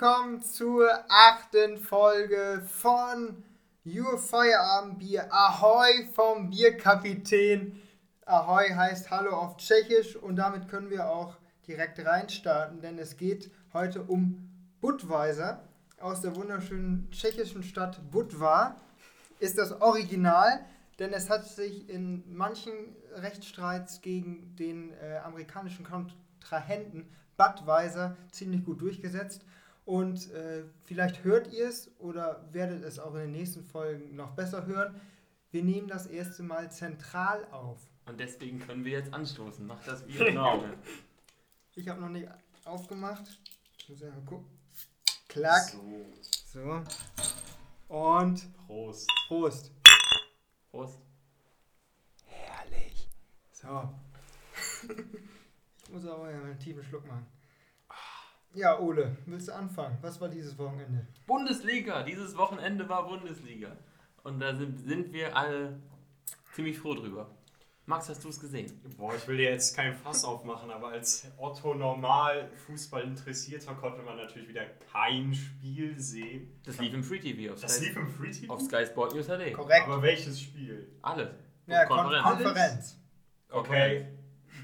willkommen zur achten Folge von Your Feierabendbier. Ahoi vom Bierkapitän. Ahoi heißt Hallo auf Tschechisch und damit können wir auch direkt reinstarten, denn es geht heute um Budweiser aus der wunderschönen tschechischen Stadt Budva. Ist das Original, denn es hat sich in manchen Rechtsstreits gegen den äh, amerikanischen Kontrahenten Budweiser ziemlich gut durchgesetzt. Und äh, vielleicht hört ihr es oder werdet es auch in den nächsten Folgen noch besser hören. Wir nehmen das erste Mal zentral auf. Und deswegen können wir jetzt anstoßen. Mach das Bier genau. Ich habe noch nicht aufgemacht. Ich muss ja mal gucken. Klack. So. So. Und Prost. Prost. Prost. Herrlich. So. ich muss aber ja einen tiefen Schluck machen. Ja, Ole, willst du anfangen? Was war dieses Wochenende? Bundesliga. Dieses Wochenende war Bundesliga. Und da sind, sind wir alle ziemlich froh drüber. Max, hast du es gesehen? Boah, ich will dir jetzt kein Fass aufmachen, aber als Otto normal Fußball interessierter konnte man natürlich wieder kein Spiel sehen. Das lief im Free TV auf Das Sky, lief im Free TV? auf Sky Sport News HD. Korrekt. Aber welches Spiel? Alles. Ja, Kon Konferenz. Konferenz. Okay.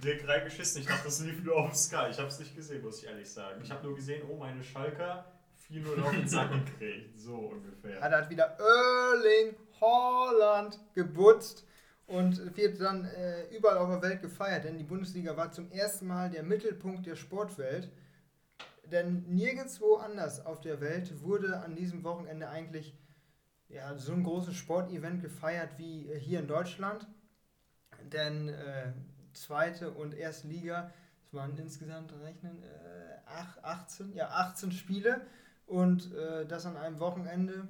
Dick reingeschissen. Ich dachte, das lief nur auf Sky. Ich habe es nicht gesehen, muss ich ehrlich sagen. Ich habe nur gesehen, oh, meine Schalker 4-0 auf den Sack gekriegt. So ungefähr. Hat halt wieder Erling Holland gebutzt und wird dann äh, überall auf der Welt gefeiert, denn die Bundesliga war zum ersten Mal der Mittelpunkt der Sportwelt. Denn nirgendwo anders auf der Welt wurde an diesem Wochenende eigentlich ja, so ein großes Sportevent gefeiert wie äh, hier in Deutschland. Denn äh, zweite und erste Liga, es waren insgesamt rechnen äh, ach- 18, ja 18 Spiele und äh, das an einem Wochenende.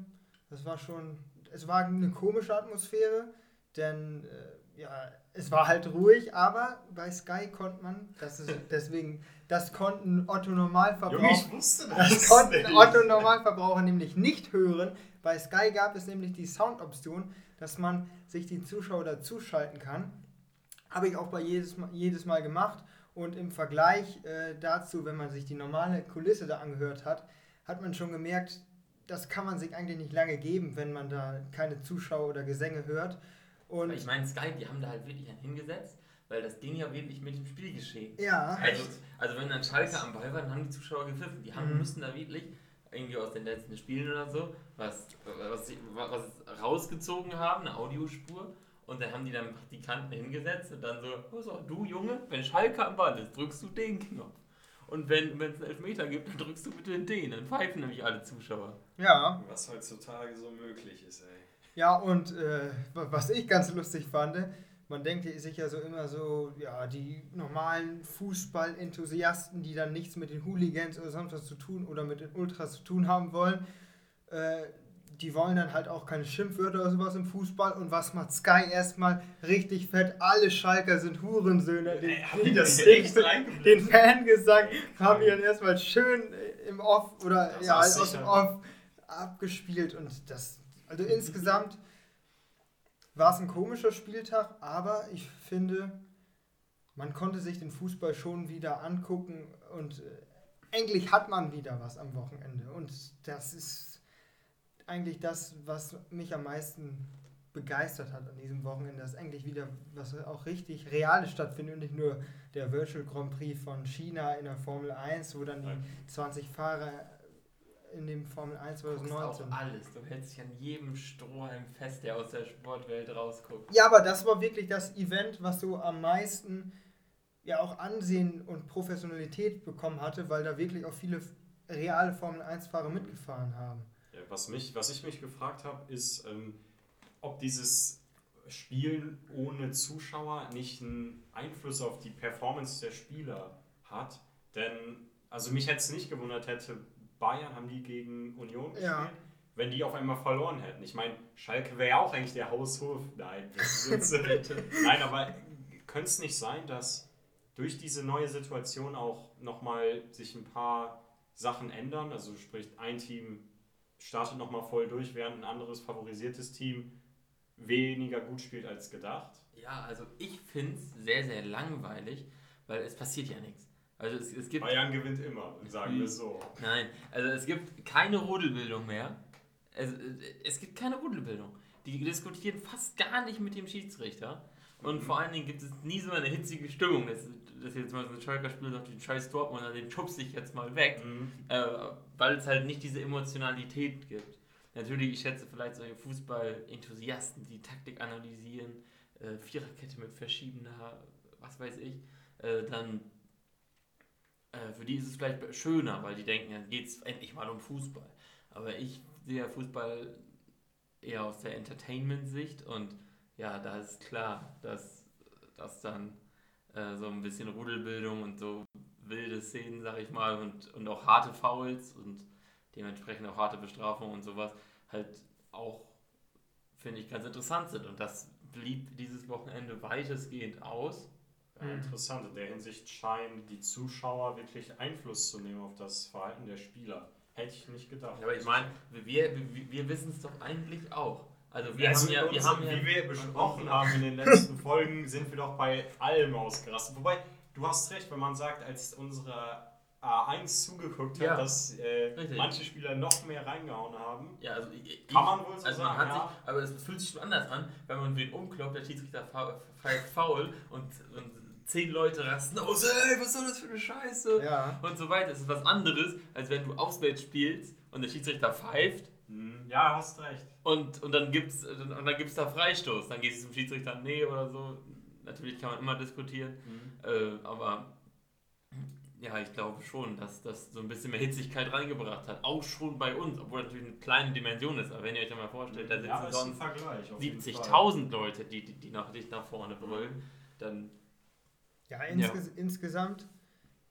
Das war schon, es war eine komische Atmosphäre, denn äh, ja, es war halt ruhig, aber bei Sky konnte man, das ist deswegen, das konnten Otto Junge, Normalverbraucher, ich wusste das. das konnten nicht. Otto Normalverbraucher nämlich nicht hören. Bei Sky gab es nämlich die Soundoption, dass man sich die Zuschauer dazuschalten kann. Habe ich auch bei jedes Mal, jedes Mal gemacht. Und im Vergleich äh, dazu, wenn man sich die normale Kulisse da angehört hat, hat man schon gemerkt, das kann man sich eigentlich nicht lange geben, wenn man da keine Zuschauer oder Gesänge hört. Und Ich meine, Sky, die haben da halt wirklich einen hingesetzt, weil das ging ja wirklich mit dem Spielgeschehen. ja, Also, also wenn dann Schalke am Ball war, dann haben die Zuschauer gepfiffen. Die haben, Mhm. müssen da wirklich irgendwie aus den letzten Spielen oder so was, was, was rausgezogen haben, eine Audiospur. Und dann haben die dann Praktikanten hingesetzt und dann so, oh so, du Junge, wenn Schalke am Ball ist, drückst du den Knopf. Und wenn es einen Elfmeter gibt, dann drückst du bitte den. Dann pfeifen nämlich alle Zuschauer. ja, Was heutzutage so möglich ist, ey. Ja, und äh, wa- was ich ganz lustig fand, man denkt sich ja so immer so, ja, die normalen Fußball-Enthusiasten, die dann nichts mit den Hooligans oder sonst was zu tun oder mit den Ultras zu tun haben wollen, äh, die wollen dann halt auch keine Schimpfwörter oder sowas im Fußball. Und was macht Sky erstmal richtig fett? Alle Schalker sind Hurensöhne. Den, Ey, haben die das den, den, den Fangesang haben die dann erstmal schön im Off oder Das ja, ist aus dem. Off abgespielt. Und das, also insgesamt war es ein komischer Spieltag, aber ich finde, man konnte sich den Fußball schon wieder angucken und äh, endlich hat man wieder was am Wochenende. Und das ist eigentlich das, was mich am meisten begeistert hat an diesem Wochenende, dass endlich wieder was auch richtig Reales stattfindet und nicht nur der Virtual Grand Prix von China in der Formel 1, wo dann die 20 Fahrer in dem Formel 1 Du guckst auch 2019 alles. Du hältst dich an jedem Strohhalm fest, der aus der Sportwelt rausguckt. Ja, aber das war wirklich das Event, was so am meisten ja auch Ansehen und Professionalität bekommen hatte, weil da wirklich auch viele reale Formel 1-Fahrer mitgefahren haben. Was, mich, was ich mich gefragt habe, ist, ähm, ob dieses Spielen ohne Zuschauer nicht einen Einfluss auf die Performance der Spieler hat. Denn, also mich hätte es nicht gewundert, hätte Bayern, haben die gegen Union gespielt, Ja. wenn die auf einmal verloren hätten. Ich meine, Schalke wäre ja auch eigentlich der Haushof. Nein. Nein, aber könnte es nicht sein, dass durch diese neue Situation auch nochmal sich ein paar Sachen ändern? Also sprich, ein Team startet nochmal voll durch, während ein anderes favorisiertes Team weniger gut spielt als gedacht. Ja, also ich finde es sehr, sehr langweilig, weil es passiert ja nichts. Also es, es gibt. Bayern gewinnt immer, sagen wir es so. Nein, also es gibt keine Rudelbildung mehr. Es, es gibt keine Rudelbildung. Die diskutieren fast gar nicht mit dem Schiedsrichter. Und vor allen Dingen gibt es nie so eine hitzige Stimmung, dass, dass jetzt mal so ein Schalker Spieler sagt, den scheiß Dortmunder, den schubst ich jetzt mal weg. Mhm. Äh, weil es halt nicht diese Emotionalität gibt. Natürlich, ich schätze vielleicht solche Fußball-Enthusiasten, die Taktik analysieren, äh, Viererkette mit verschiedener, was weiß ich, äh, dann äh, für die ist es vielleicht schöner, weil die denken, dann geht es endlich mal um Fußball. Aber ich sehe ja Fußball eher aus der Entertainment-Sicht und ja, da ist klar, dass, dass dann äh, so ein bisschen Rudelbildung und so wilde Szenen, sag ich mal, und, und auch harte Fouls und dementsprechend auch harte Bestrafungen und sowas halt auch, finde ich, ganz interessant sind. Und das blieb dieses Wochenende weitestgehend aus. Ja, interessant. In der Hinsicht scheinen die Zuschauer wirklich Einfluss zu nehmen auf das Verhalten der Spieler. Hätte ich nicht gedacht. Ja, aber ich meine, wir, wir, wir wissen es doch eigentlich auch. Also wir also haben ja, wir haben ja, wie wir besprochen haben in den letzten Folgen, sind wir doch bei allem ausgerastet. Wobei, du hast recht, wenn man sagt, als unsere A1 zugeguckt hat, Ja, dass äh, manche Spieler noch mehr reingehauen haben. ja, also ich, Kann man wohl so also sagen, man hat ja. sich, aber es fühlt sich schon anders an, wenn man wen umkloppt, der Schiedsrichter pfeift faul und, und zehn Leute rasten aus, ey, was soll das für eine Scheiße? Ja. Und so weiter. Es ist was anderes, als wenn du auswärts spielst und der Schiedsrichter pfeift Ja, hast recht. und, und dann gibt's und dann gibt's da Freistoß. Dann gehst du zum Schiedsrichter, nee oder so. Natürlich kann man immer diskutieren, äh, aber ja, ich glaube schon, dass das so ein bisschen mehr Hitzigkeit reingebracht hat. Auch schon bei uns, obwohl natürlich eine kleine Dimension ist. Aber wenn ihr euch ja mal vorstellt, da sitzen ja, sonst Vergleich. auf jeden Fall. 70.000 Leute, die, die, die nach dich nach vorne brüllen, dann Ja, insges insgesamt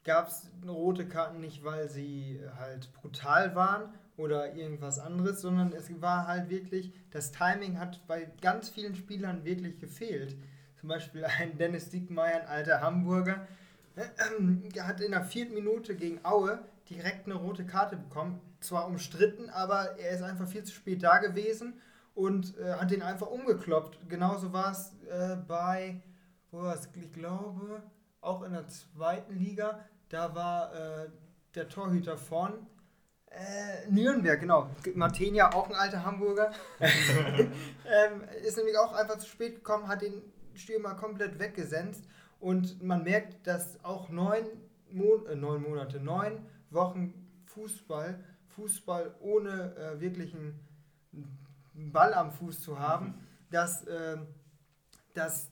gab es rote Karten nicht, weil sie halt brutal waren oder irgendwas anderes, sondern es war halt wirklich, das Timing hat bei ganz vielen Spielern wirklich gefehlt. Zum Beispiel ein Dennis Diekmeyer, ein alter Hamburger, der hat in der vierten Minute gegen Aue direkt eine rote Karte bekommen. Zwar umstritten, aber er ist einfach viel zu spät da gewesen und äh, hat den einfach umgekloppt. Genauso war es äh, bei, wo war's? ich glaube, auch in der zweiten Liga. Da war äh, der Torhüter von äh, Nürnberg, genau. Martenia, auch ein alter Hamburger. ähm, ist nämlich auch einfach zu spät gekommen, hat den Stürmer komplett weggesenzt. Und man merkt, dass auch neun, Mon äh, neun Monate, neun Wochen Fußball, Fußball ohne äh, wirklichen Ball am Fuß zu haben, dass, äh, dass,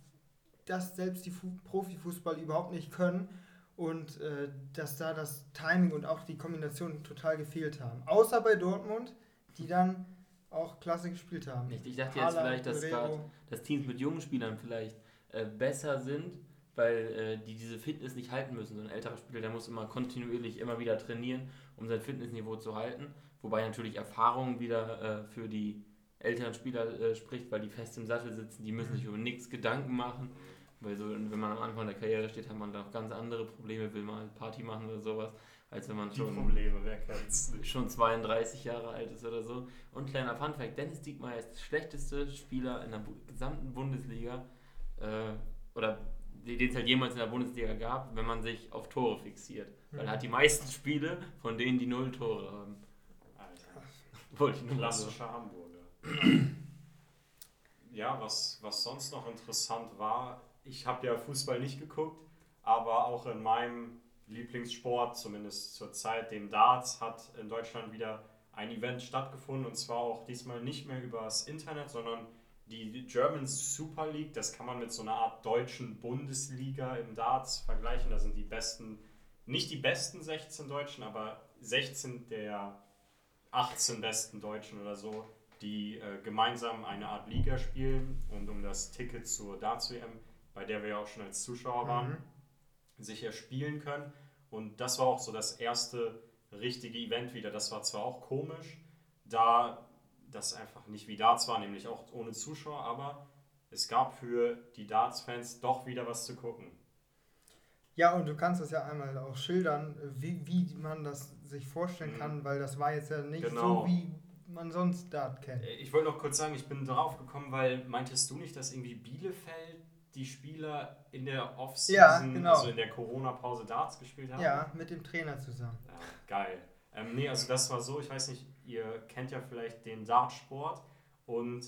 dass selbst die Fu Profifußball überhaupt nicht können und äh, dass da das Timing und auch die Kombination total gefehlt haben. Außer bei Dortmund, die dann auch klasse gespielt haben. nicht. Ich dachte jetzt vielleicht, dass gerade dass Teams mit jungen Spielern vielleicht äh, besser sind, weil äh, die diese Fitness nicht halten müssen. So ein älterer Spieler, der muss immer kontinuierlich immer wieder trainieren, um sein Fitnessniveau zu halten. Wobei natürlich Erfahrung wieder äh, für die älteren Spieler äh, spricht, weil die fest im Sattel sitzen, die müssen sich über nichts Gedanken machen. Weil so, wenn man am Anfang der Karriere steht, hat man da auch ganz andere Probleme, will mal Party machen oder sowas, als wenn man Die schon Probleme, schon 32 Jahre alt ist oder so. Und kleiner Funfact, Dennis Diekmeyer ist der schlechteste Spieler in der gesamten Bundesliga, äh, oder den es halt jemals in der Bundesliga gab, wenn man sich auf Tore fixiert. Weil er hat die meisten Spiele, von denen die null Tore haben. Alter. Wollte ich nur. Klassischer Hamburger. ja, was, was sonst noch interessant war, ich habe ja Fußball nicht geguckt, aber auch in meinem Lieblingssport, zumindest zur Zeit, dem Darts, hat in Deutschland wieder ein Event stattgefunden. Und zwar auch diesmal nicht mehr übers Internet, sondern die German Super League, das kann man mit so einer Art deutschen Bundesliga im Darts vergleichen. Da sind die besten, nicht die besten 16 Deutschen, aber 16 der 18 besten Deutschen oder so, die äh, gemeinsam eine Art Liga spielen. Und um das Ticket zur Darts-WM, bei der wir ja auch schon als Zuschauer waren, Mhm. sich erspielen können. Und das war auch so das erste richtige Event wieder. Das war zwar auch komisch, da das einfach nicht wie Darts war, nämlich auch ohne Zuschauer, aber es gab für die Darts-Fans doch wieder was zu gucken. Ja, und du kannst das ja einmal auch schildern, wie, wie man das sich vorstellen Mhm. kann, weil das war jetzt ja nicht Genau. so, wie man sonst Dart kennt. Äh, Ich wollte noch kurz sagen, ich bin drauf gekommen, weil meintest du nicht, dass irgendwie Bielefeld die Spieler in der Ja, Offseason, genau. also in der Corona-Pause Darts gespielt haben? Ja, mit dem Trainer zusammen. Ja, geil. Ähm, nee, also das war so, ich weiß nicht, ihr kennt ja vielleicht den Dartsport und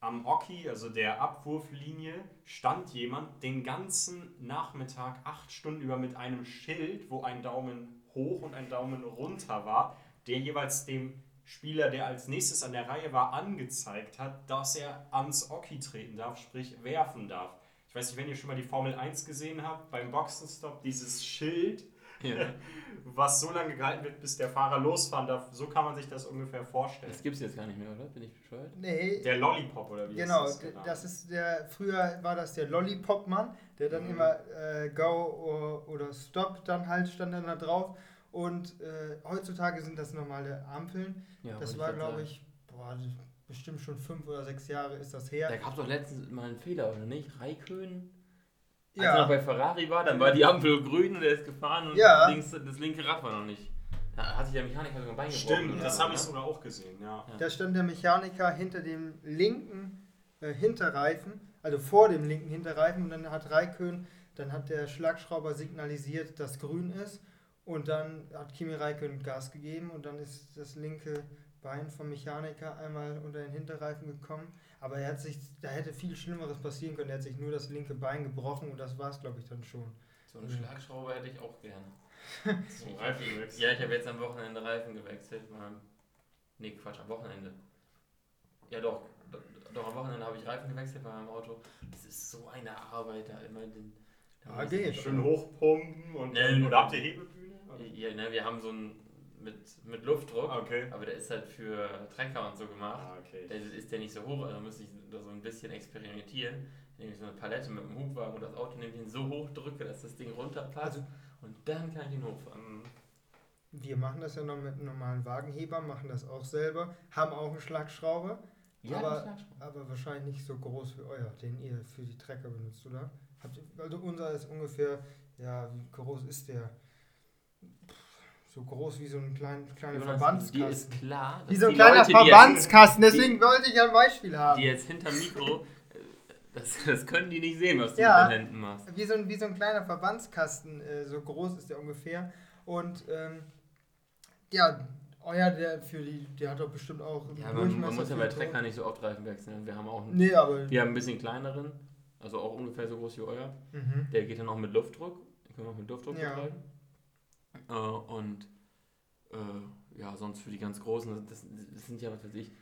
am Oki, also der Abwurflinie, stand jemand den ganzen Nachmittag acht Stunden über mit einem Schild, wo ein Daumen hoch und ein Daumen runter war, der jeweils dem Spieler, der als nächstes an der Reihe war, angezeigt hat, dass er ans Oki treten darf, sprich werfen darf. Ich weiß nicht, wenn ihr schon mal die Formel 1 gesehen habt, beim Boxenstopp, dieses Schild, Ja. was so lange gehalten wird, bis der Fahrer losfahren darf. So kann man sich das ungefähr vorstellen. Das gibt's jetzt gar nicht mehr, oder? Bin ich bescheuert? Nee, Der Lollipop oder wie genau, ist das? das ist der, früher war das der Lollipop-Mann, der dann Mhm. immer äh, Go or, oder Stop dann halt stand dann da drauf. Und äh, heutzutage sind das normale Ampeln. Ja, das war, glaube ich, boah, das- bestimmt schon fünf oder sechs Jahre ist das her. Da gab es doch letztens mal einen Fehler, oder nicht? Raikön? Als Ja. er noch bei Ferrari war, dann war die Ampel grün und er ist gefahren und Ja. links, das linke Rad war noch nicht. Da hat sich der Mechaniker sogar ein gebrochen. Stimmt, oder das habe ich sogar auch gesehen, ja. Ja. Da stand der Mechaniker hinter dem linken äh, Hinterreifen, also vor dem linken Hinterreifen und dann hat Raikön, dann hat der Schlagschrauber signalisiert, dass grün ist und dann hat Kimi Raikön Gas gegeben und dann ist das linke Bein vom Mechaniker einmal unter den Hinterreifen gekommen. Aber er hat sich, da hätte viel Schlimmeres passieren können. Er hat sich nur das linke Bein gebrochen und das war es, glaube ich, dann schon. So einen Schlagschrauber hätte ich auch gerne. Zum Reifenwechsel. Ja, ich habe jetzt am Wochenende Reifen gewechselt. Mal, nee, Quatsch, am Wochenende. Ja, doch. Doch, am Wochenende habe ich Reifen gewechselt bei meinem Auto. Das ist so eine Arbeit, da immer den. da Ja, geht. Schön hochpumpen und Nee, oder habt ihr Hebebühne? Ja, ne, wir haben so einen mit, mit Luftdruck, Okay. aber der ist halt für Trecker und so gemacht. Ah, okay. Der ist der nicht so hoch, also muss ich da so ein bisschen experimentieren. Indem ich so eine Palette mit dem Hubwagen und das Auto nehme, den so hoch drücke, dass das Ding runterpasst. Also und dann kann ich ihn hochfahren. wir machen das ja noch mit einem normalen Wagenheber, machen das auch selber, haben auch einen Schlagschrauber. Aber- den Schlagschrauber. Aber wahrscheinlich nicht so groß wie euer, den ihr für die Trecker benutzt, oder? Habt also unser ist ungefähr, ja, wie groß ist der? So groß wie so ein klein, kleiner Jonas, Verbandskasten. Dir ist klar, wie dass so ein die kleiner Leute, die Verbandskasten, deswegen wollte ich ein Beispiel Die haben. jetzt hinter Mikro, äh, das, das können die nicht sehen, was du Ja. mit den Händen machst. Wie so ein, wie so ein kleiner Verbandskasten, äh, so groß ist der ungefähr. Und ähm, ja, euer, der für die, der hat doch bestimmt auch Ja, man, man muss ja bei Trecker nicht so oft Reifen wechseln. Wir haben auch einen, Nee, aber. wir haben ein bisschen kleineren, also auch ungefähr so groß wie euer. Mhm. Der geht dann auch mit Luftdruck. Den können wir auch mit Luftdruck Ja. betreiben. Äh, und äh, ja, sonst für die ganz großen, das, das sind ja, was weiß ich,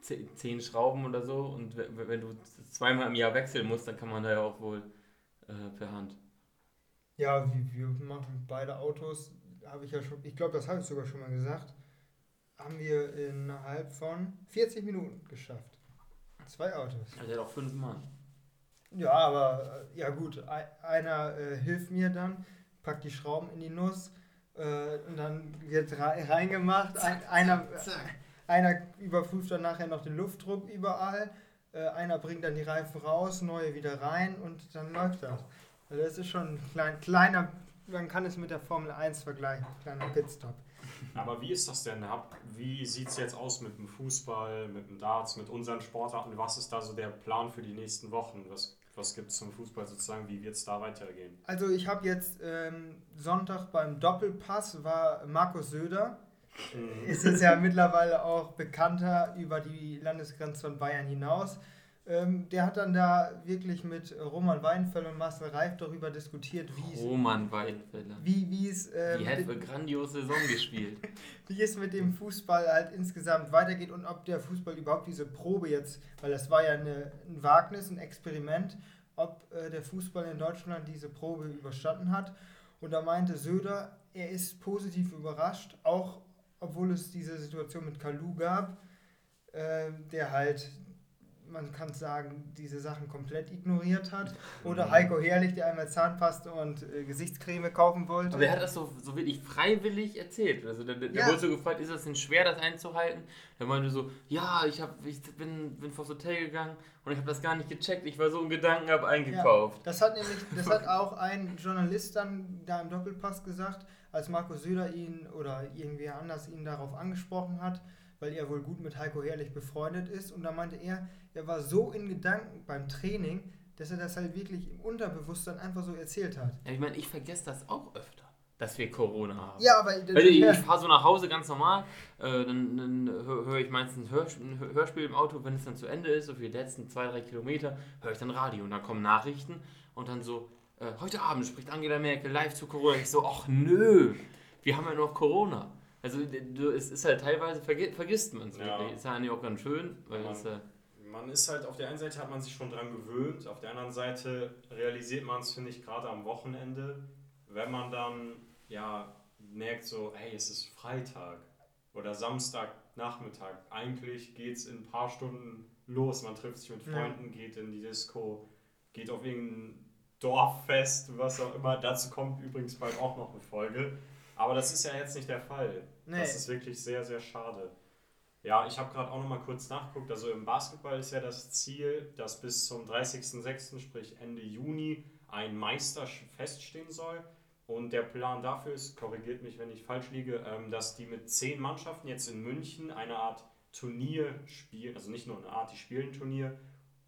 ze- zehn Schrauben oder so. Und we- wenn du zweimal im Jahr wechseln musst, dann kann man da ja auch wohl äh, per Hand. Ja, wir machen beide Autos, habe ich ja schon, ich glaube, das habe ich sogar schon mal gesagt, haben wir innerhalb von 40 Minuten geschafft. Zwei Autos. Also hat auch fünf Mann. Ja, aber äh, ja gut, ei- einer äh, hilft mir dann, packt die Schrauben in die Nuss äh, und dann wird rei- reingemacht. Ein, einer, einer überprüft dann nachher noch den Luftdruck überall. Äh, einer bringt dann die Reifen raus, neue wieder rein und dann läuft das. Also das ist schon ein klein, kleiner, man kann es mit der Formel 1 vergleichen, kleiner Pitstop. Aber wie ist das denn? Wie sieht es jetzt aus mit dem Fußball, mit dem Darts, mit unseren Sportarten? Was ist da so der Plan für die nächsten Wochen? Was, was gibt es zum Fußball sozusagen? Wie wird es da weitergehen? Also ich habe jetzt ähm, Sonntag beim Doppelpass war Markus Söder. ist jetzt ja mittlerweile auch bekannter über die Landesgrenze von Bayern hinaus. Ähm, der hat dann da wirklich mit Roman Weinfeld und Marcel Reif darüber diskutiert, wie es, Roman Weidfeller. wie, wie es, ähm, Die hat eine grandiose Saison gespielt. wie es mit dem Fußball halt insgesamt weitergeht und ob der Fußball überhaupt diese Probe jetzt, weil das war ja eine, ein Wagnis, ein Experiment, ob äh, der Fußball in Deutschland diese Probe überstanden hat. Und da meinte Söder, er ist positiv überrascht, auch obwohl es diese Situation mit Kalu gab, äh, der halt, man kann sagen, diese Sachen komplett ignoriert hat. Oder Heiko Herrlich, der einmal Zahnpaste und äh, Gesichtscreme kaufen wollte. Aber er hat das so, so wirklich freiwillig erzählt. Also der, der Ja. wurde so gefragt, ist das denn schwer, das einzuhalten? Der meinte so, ja, ich, hab, ich bin, bin vors Hotel gegangen und ich habe das gar nicht gecheckt. Ich war so in Gedanken, habe eingekauft. Das hat nämlich, das hat auch ein Journalist dann da im Doppelpass gesagt, als Markus Söder ihn oder irgendwer anders ihn darauf angesprochen hat, weil er wohl gut mit Heiko Herrlich befreundet ist. Und da meinte er, er war so in Gedanken beim Training, dass er das halt wirklich im Unterbewusstsein einfach so erzählt hat. Ja, ich meine, ich vergesse das auch öfter, dass wir Corona haben. Ja, aber Weil ich, ich fahre so nach Hause ganz normal, äh, dann, dann höre hör ich meistens ein, Hörs ein Hörspiel im Auto, wenn es dann zu Ende ist, so für die letzten zwei, drei Kilometer, höre ich dann Radio und dann kommen Nachrichten und dann so, äh, heute Abend spricht Angela Merkel live zu Corona. Ich so, ach nö, wir haben ja noch Corona. Also du, es ist halt teilweise, vergi vergisst man es Ja. wirklich. Ist ja eigentlich auch ganz schön, weil Man- es, äh, Man ist halt, auf der einen Seite hat man sich schon dran gewöhnt, auf der anderen Seite realisiert man es, finde ich, gerade am Wochenende, wenn man dann, ja, merkt so, hey, es ist Freitag oder Samstagnachmittag. Eigentlich geht es in ein paar Stunden los. Man trifft sich mit Ja. Freunden, geht in die Disco, geht auf irgendein Dorffest, was auch immer. Dazu kommt übrigens bald auch noch eine Folge. Aber das ist ja jetzt nicht der Fall. Nee. Das ist wirklich sehr, sehr schade. Ja, ich habe gerade auch noch mal kurz nachgeguckt. Also im Basketball ist ja das Ziel, dass bis zum 30.06., sprich Ende Juni, ein Meister feststehen soll. Und der Plan dafür ist, korrigiert mich, wenn ich falsch liege, ähm, dass die mit zehn Mannschaften jetzt in München eine Art Turnier spielen, also nicht nur eine Art, die spielen Turnier,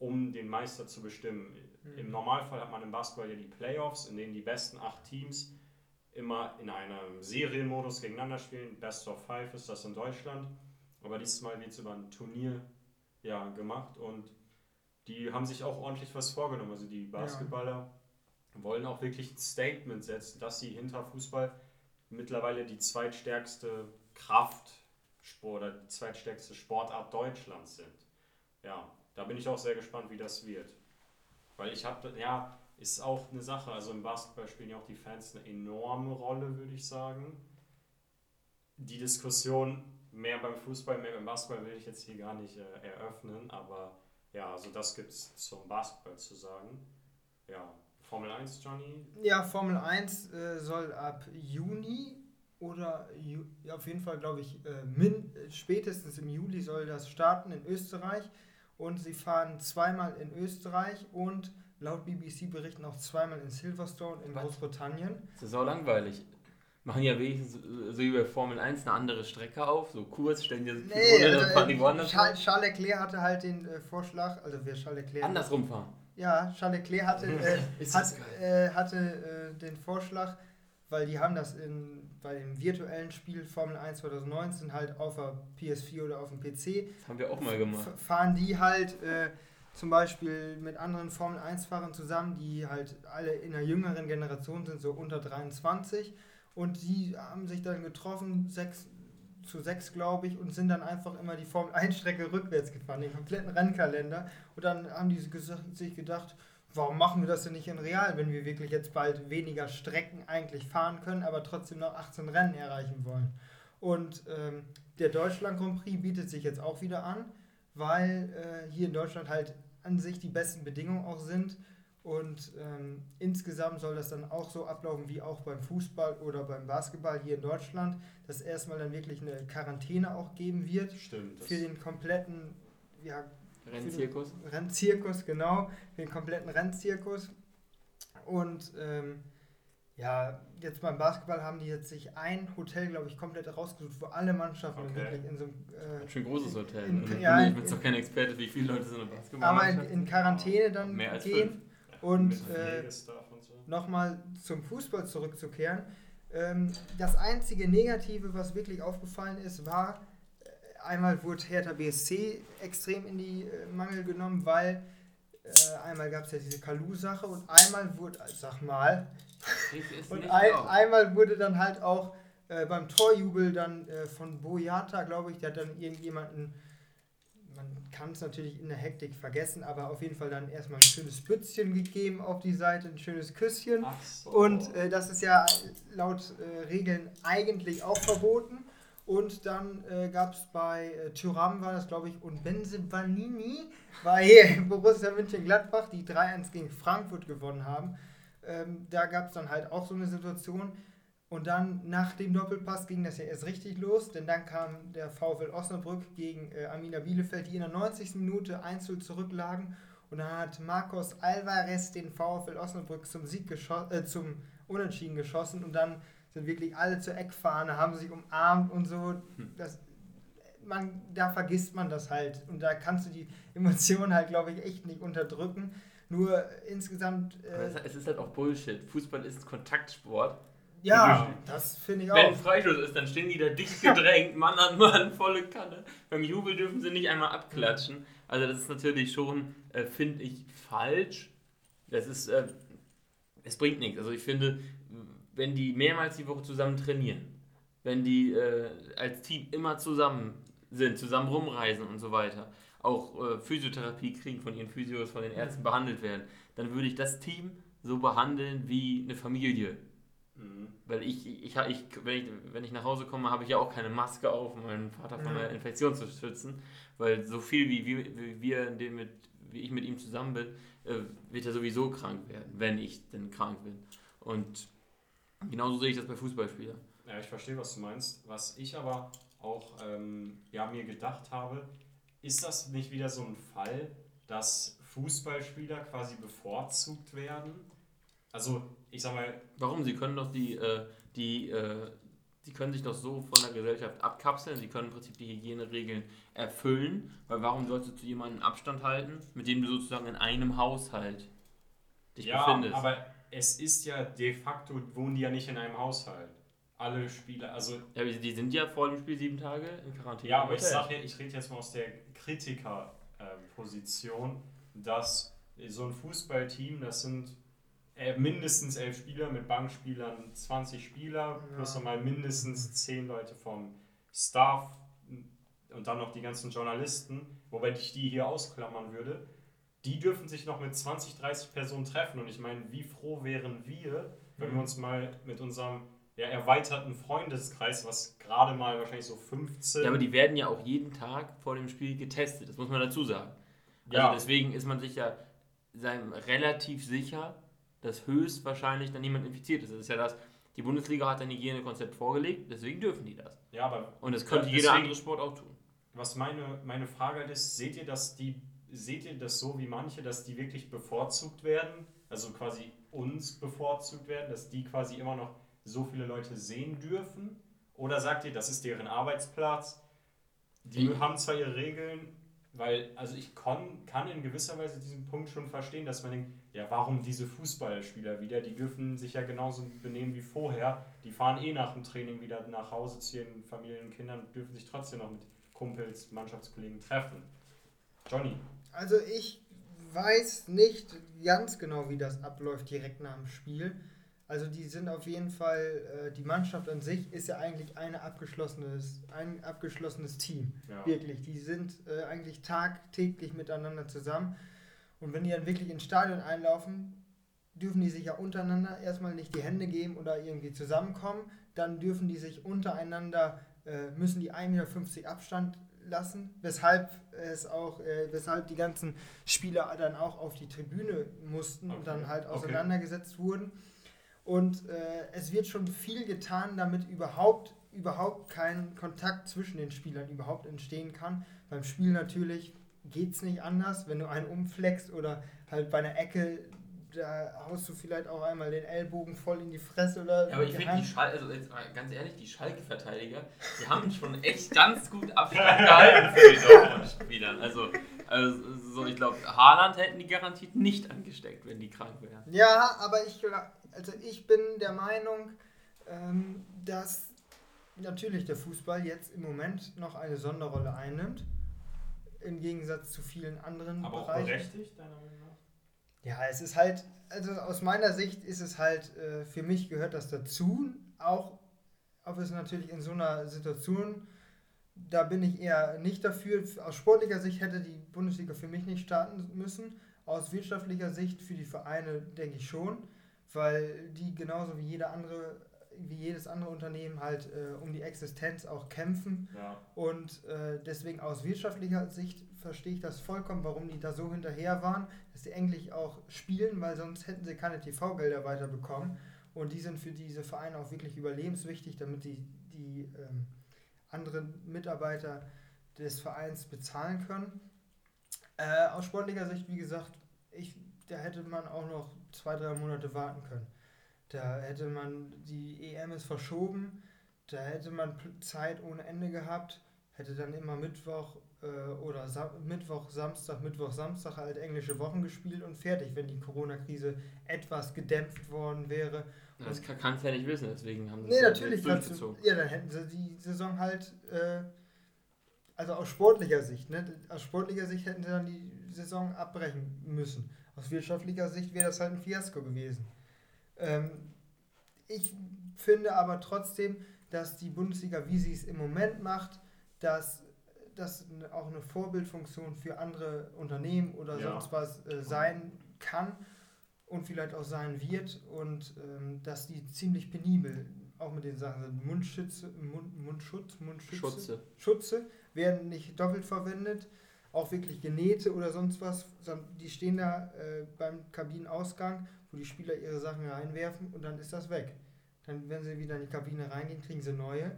um den Meister zu bestimmen. Im Normalfall hat man im Basketball ja die Playoffs, in denen die besten acht Teams immer in einem Serienmodus gegeneinander spielen. Best of Five ist das in Deutschland. Aber dieses Mal wird es über ein Turnier ja, gemacht und die haben sich auch ordentlich was vorgenommen. Also die Basketballer wollen auch wirklich ein Statement setzen, dass sie hinter Fußball mittlerweile die zweitstärkste Kraftsport oder die zweitstärkste Sportart Deutschlands sind. Ja, da bin ich auch sehr gespannt, wie das wird. Weil ich habe, ja, ist auch eine Sache. Also im Basketball spielen ja auch die Fans eine enorme Rolle, würde ich sagen. Die Diskussion mehr beim Fußball, mehr beim Basketball will ich jetzt hier gar nicht äh, eröffnen, aber ja, also das gibt es zum Basketball zu sagen. Ja, Formel 1, Johnny. Ja, Formel 1 äh, soll ab Juni oder Ju ja, auf jeden Fall, glaube ich, äh, min spätestens im Juli soll das starten in Österreich. Und sie fahren zweimal in Österreich und laut BBC-Berichten auch zweimal in Silverstone in Was? Großbritannien. das ist auch langweilig. Machen ja wenigstens äh, so wie bei Formel 1 eine andere Strecke auf, so kurz, stellen die Nee, Runde, dann also, fahren die äh, woanders Charles, Charles Leclerc hatte halt den äh, Vorschlag, also wer Charles Leclerc. andersrum fahren. Ja, Charles Leclerc hatte, äh, hat, äh, hatte äh, den Vorschlag, weil die haben das in, bei dem virtuellen Spiel Formel 1 2019 halt auf der PS4 oder auf dem PC, Das haben wir auch mal gemacht. fahren die halt zum Beispiel mit anderen Formel 1-Fahrern zusammen, die halt alle in einer jüngeren Generation sind, so unter 23. Und die haben sich dann getroffen, sechs zu sechs, glaube ich, und sind dann einfach immer die Formel 1-Strecke rückwärts gefahren, den kompletten Rennkalender. Und dann haben die sich gedacht, warum machen wir das denn nicht in real, wenn wir wirklich jetzt bald weniger Strecken eigentlich fahren können, aber trotzdem noch 18 Rennen erreichen wollen. Und ähm, der Deutschland Grand Prix bietet sich jetzt auch wieder an, weil äh, hier in Deutschland halt an sich die besten Bedingungen auch sind. Und ähm, insgesamt soll das dann auch so ablaufen wie auch beim Fußball oder beim Basketball hier in Deutschland, dass erstmal dann wirklich eine Quarantäne auch geben wird Stimmt. Das für den kompletten ja, Rennzirkus. Rennzirkus, genau, für den kompletten Rennzirkus. Und ähm, ja, jetzt beim Basketball haben die jetzt sich ein Hotel, glaube ich, komplett rausgesucht, wo alle Mannschaften Okay. wirklich in so einem Ganz schön großes Hotel. In- Also, ja, ich bin zwar kein Experte, wie viele Leute so eine äh, Basketball aber in, in Quarantäne dann Mehr als gehen. fünf. Und äh, Pflegestuff und so. nochmal zum Fußball zurückzukehren. Ähm, das einzige Negative, was wirklich aufgefallen ist, war, äh, einmal wurde Hertha BSC extrem in die äh, Mangel genommen, weil äh, einmal gab es ja diese Kalu-Sache und einmal wurde, sag mal, und ein, einmal wurde dann halt auch äh, beim Torjubel dann äh, von Boyata, glaube ich, der hat dann irgendjemanden, man kann es natürlich in der Hektik vergessen, aber auf jeden Fall dann erstmal ein schönes Bützchen gegeben auf die Seite, ein schönes Küsschen. So. Und äh, das ist ja laut äh, Regeln eigentlich auch verboten. Und dann äh, gab es bei äh, Thuram war das, glaube ich, und Benzebanini bei Borussia Mönchengladbach, die 3-1 gegen Frankfurt gewonnen haben. Ähm, da gab es dann halt auch so eine Situation. Und dann nach dem Doppelpass ging das ja erst richtig los, denn dann kam der VfL Osnabrück gegen äh, Amina Bielefeld, die in der 90. Minute 1 zurücklagen. Und dann hat Marcos Alvarez den VfL Osnabrück zum Sieg äh, zum Unentschieden geschossen und dann sind wirklich alle zur Eckfahne, haben sich umarmt und so. Das, man, da vergisst man das halt. Und da kannst du die Emotionen halt, glaube ich, echt nicht unterdrücken. Nur insgesamt. Äh, es ist halt auch Bullshit. Fußball ist Kontaktsport. Ja, das finde ich auch. Wenn Freistoß ist, dann stehen die da dicht gedrängt, Mann an Mann, volle Kanne. Beim Jubel dürfen sie nicht einmal abklatschen. Also das ist natürlich schon, äh, finde ich, falsch. Das ist, äh, es bringt nichts. Also ich finde, wenn die mehrmals die Woche zusammen trainieren, wenn die äh, als Team immer zusammen sind, zusammen rumreisen und so weiter, auch äh, Physiotherapie kriegen von ihren Physios, von den Ärzten behandelt werden, dann würde ich das Team so behandeln wie eine Familie. Mhm. Weil ich, ich, ich, wenn ich, wenn ich nach Hause komme, habe ich ja auch keine Maske auf, um meinen Vater von einer Infektion zu schützen. Weil so viel wie, wie, wie wir, mit, wie ich mit ihm zusammen bin, äh, wird er sowieso krank werden, wenn ich denn krank bin. Und genauso sehe ich das bei Fußballspielern. Ja, ich verstehe, was du meinst. Was ich aber auch ähm, ja, mir gedacht habe, ist das nicht wieder so ein Fall, dass Fußballspieler quasi bevorzugt werden? Also, ich sag mal. Warum? Sie können doch die, äh, die, äh, sie können sich doch so von der Gesellschaft abkapseln, sie können im Prinzip die Hygieneregeln erfüllen, weil warum sollst du zu jemandem Abstand halten, mit dem du sozusagen in einem Haushalt dich ja, befindest? Ja, aber es ist ja de facto, wohnen die ja nicht in einem Haushalt. Alle Spieler, also. Ja, die sind ja vor dem Spiel sieben Tage in Quarantäne. Ja, aber ich sag ja, ich rede jetzt mal aus der Kritikerposition, äh, dass so ein Fußballteam, das sind mindestens elf Spieler mit Bankspielern, 20 Spieler, ja. plus nochmal mindestens zehn Leute vom Staff und dann noch die ganzen Journalisten, wobei ich die hier ausklammern würde. Die dürfen sich noch mit 20, 30 Personen treffen und ich meine, wie froh wären wir, wenn mhm. wir uns mal mit unserem ja, erweiterten Freundeskreis, was gerade mal wahrscheinlich so 15. Ja, aber die werden ja auch jeden Tag vor dem Spiel getestet, das muss man dazu sagen. Also ja. deswegen ist man sich ja relativ sicher, dass höchstwahrscheinlich dann niemand infiziert ist. Das ist ja das, die Bundesliga hat ein Hygienekonzept vorgelegt, deswegen dürfen die das. Ja, aber. Und das könnte deswegen, jeder andere Sport auch tun. Was meine, meine Frage halt ist, seht ihr, dass die, seht ihr das so wie manche, dass die wirklich bevorzugt werden? Also quasi uns bevorzugt werden, dass die quasi immer noch so viele Leute sehen dürfen? Oder sagt ihr, das ist deren Arbeitsplatz? Die mhm. haben zwar ihre Regeln, weil, also ich kann, kann in gewisser Weise diesen Punkt schon verstehen, dass man denkt, ja, warum diese Fußballspieler wieder? Die dürfen sich ja genauso benehmen wie vorher. Die fahren eh nach dem Training wieder nach Hause zu ihren Familien und Kindern und dürfen sich trotzdem noch mit Kumpels, Mannschaftskollegen treffen. Johnny. Also ich weiß nicht ganz genau, wie das abläuft direkt nach dem Spiel. Also die sind auf jeden Fall, äh, die Mannschaft an sich ist ja eigentlich eine abgeschlossenes, ein abgeschlossenes Team. Ja. Wirklich. Die sind äh, eigentlich tagtäglich miteinander zusammen. Und wenn die dann wirklich ins Stadion einlaufen, dürfen die sich ja untereinander erstmal nicht die Hände geben oder irgendwie zusammenkommen. Dann dürfen die sich untereinander, äh, müssen die 1,50 Meter Abstand lassen, weshalb es auch, äh, weshalb die ganzen Spieler dann auch auf die Tribüne mussten okay. und dann halt auseinandergesetzt okay. wurden. Und äh, es wird schon viel getan, damit überhaupt, überhaupt kein Kontakt zwischen den Spielern überhaupt entstehen kann. Beim Spiel natürlich geht es nicht anders. Wenn du einen umfleckst oder halt bei einer Ecke, da haust du vielleicht auch einmal den Ellbogen voll in die Fresse oder ja, aber ich finde die Schalke, also jetzt ganz ehrlich, die Schalke-Verteidiger, die haben schon echt ganz gut Abstand gehalten für die Dortmund-Spielern. Also, also so, ich glaube, Haaland hätten die garantiert nicht angesteckt, wenn die krank wären. Ja, aber ich, also ich bin der Meinung, ähm, dass natürlich der Fußball jetzt im Moment noch eine Sonderrolle einnimmt. Im Gegensatz zu vielen anderen Aber Bereichen. Aber berechtigt, deiner Meinung nach? Ja, es ist halt, also aus meiner Sicht ist es halt, äh, für mich gehört das dazu. Auch, ob es natürlich in so einer Situation, da bin ich eher nicht dafür. Aus sportlicher Sicht hätte die Bundesliga für mich nicht starten müssen. Aus wirtschaftlicher Sicht für die Vereine denke ich schon weil die genauso wie jeder andere wie jedes andere Unternehmen halt äh, um die Existenz auch kämpfen. Ja. Und äh, deswegen aus wirtschaftlicher Sicht verstehe ich das vollkommen, warum die da so hinterher waren, dass sie endlich auch spielen, weil sonst hätten sie keine TV-Gelder weiterbekommen. Und die sind für diese Vereine auch wirklich überlebenswichtig, damit sie die ähm, anderen Mitarbeiter des Vereins bezahlen können. Äh, aus sportlicher Sicht, wie gesagt, ich, da hätte man auch noch zwei, drei Monate warten können. Da hätte man, die EM ist verschoben, da hätte man Zeit ohne Ende gehabt, hätte dann immer Mittwoch äh, oder Sa Mittwoch, Samstag, Mittwoch, Samstag halt englische Wochen gespielt und fertig, wenn die Corona-Krise etwas gedämpft worden wäre. Das kannst du ja nicht wissen, deswegen haben sie Nee, natürlich. durchgezogen. Du, ja, dann hätten sie die Saison halt, äh, also aus sportlicher Sicht, ne? Aus sportlicher Sicht hätten sie dann die Saison abbrechen müssen. Aus wirtschaftlicher Sicht wäre das halt ein Fiasko gewesen. Ähm, ich finde aber trotzdem, dass die Bundesliga, wie sie es im Moment macht, dass das auch eine Vorbildfunktion für andere Unternehmen oder Ja. sonst was äh, sein kann und vielleicht auch sein wird und ähm, dass die ziemlich penibel auch mit den Sachen sind. Mundschütze, Mund, Mundschutz, Mundschütze, Schutze. Schutze werden nicht doppelt verwendet, auch wirklich genähte oder sonst was. sondern Die stehen da äh, beim Kabinenausgang, wo die Spieler ihre Sachen reinwerfen und dann ist das weg. Dann, wenn sie wieder in die Kabine reingehen, kriegen sie neue.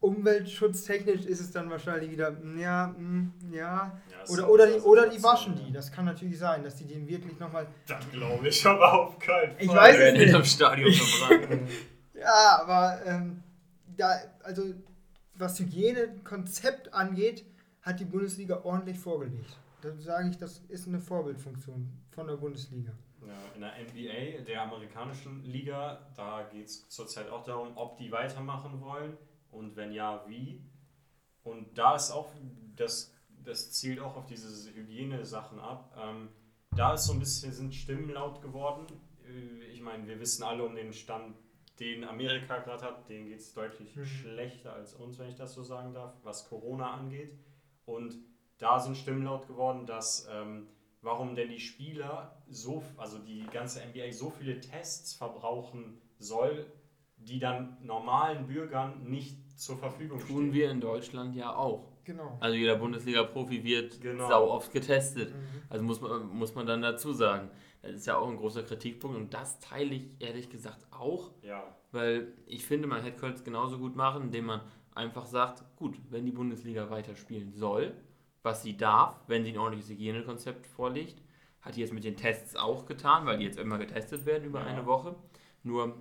Umweltschutztechnisch ist es dann wahrscheinlich wieder, mm, ja, mm, ja. Ja, Oder, oder, die, oder die waschen die. Das kann natürlich sein, dass die den wirklich nochmal. Dann glaube ich aber auf keinen Fall. Ich weiß es nicht. hinterm Stadion. Ja, aber ähm, da, also was Hygienekonzept angeht, hat die Bundesliga ordentlich vorgelegt. Da sage ich, das ist eine Vorbildfunktion von der Bundesliga. Ja, in der NBA, der amerikanischen Liga, da geht es zurzeit auch darum, ob die weitermachen wollen und wenn ja, wie. Und da ist auch, das, das zielt auch auf diese Hygienesachen ab. Ähm, da ist so ein bisschen, sind Stimmen laut geworden. Äh, Ich meine, wir wissen alle um den Stand, den Amerika gerade hat, denen geht es deutlich Mhm. schlechter als uns, wenn ich das so sagen darf, was Corona angeht. Und da sind Stimmen laut geworden, dass ähm, warum denn die Spieler so, also die ganze NBA so viele Tests verbrauchen soll, die dann normalen Bürgern nicht zur Verfügung Tun stehen. wir in Deutschland ja auch. Genau. Also jeder Bundesliga-Profi wird Genau. sau oft getestet. Mhm. Also muss man, muss man dann dazu sagen. Das ist ja auch ein großer Kritikpunkt und das teile ich ehrlich gesagt auch, Ja, weil ich finde, man hätte es genauso gut machen, indem man einfach sagt, gut, wenn die Bundesliga weiterspielen soll, was sie darf, wenn sie ein ordentliches Hygienekonzept vorlegt, hat die jetzt mit den Tests auch getan, weil die jetzt immer getestet werden über Ja. eine Woche. Nur,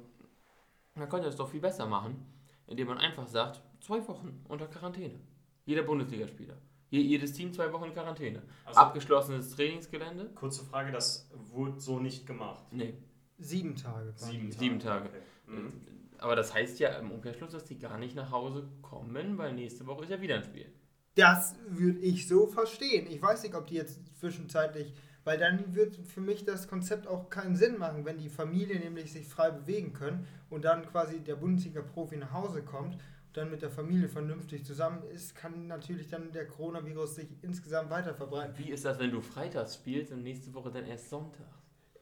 man könnte das doch viel besser machen, indem man einfach sagt, zwei Wochen unter Quarantäne. Jeder Bundesligaspieler. Je- Jedes Team zwei Wochen in Quarantäne. also Abgeschlossenes Trainingsgelände? kurze Frage, das wurde so nicht gemacht. Nee. Sieben Tage. Sieben. Tage. Sieben Tage. Okay. Mhm. Aber das heißt ja im Umkehrschluss, dass die gar nicht nach Hause kommen, weil nächste Woche ist ja wieder ein Spiel. Das würde ich so verstehen. Ich weiß nicht, ob die jetzt zwischenzeitlich, weil dann wird für mich das Konzept auch keinen Sinn machen, wenn die Familie nämlich sich frei bewegen können und dann quasi der Bundesliga-Profi nach Hause kommt und dann mit der Familie vernünftig zusammen ist, kann natürlich dann der Coronavirus sich insgesamt weiter verbreiten. Wie ist das, wenn du freitags spielst und nächste Woche dann erst Sonntag?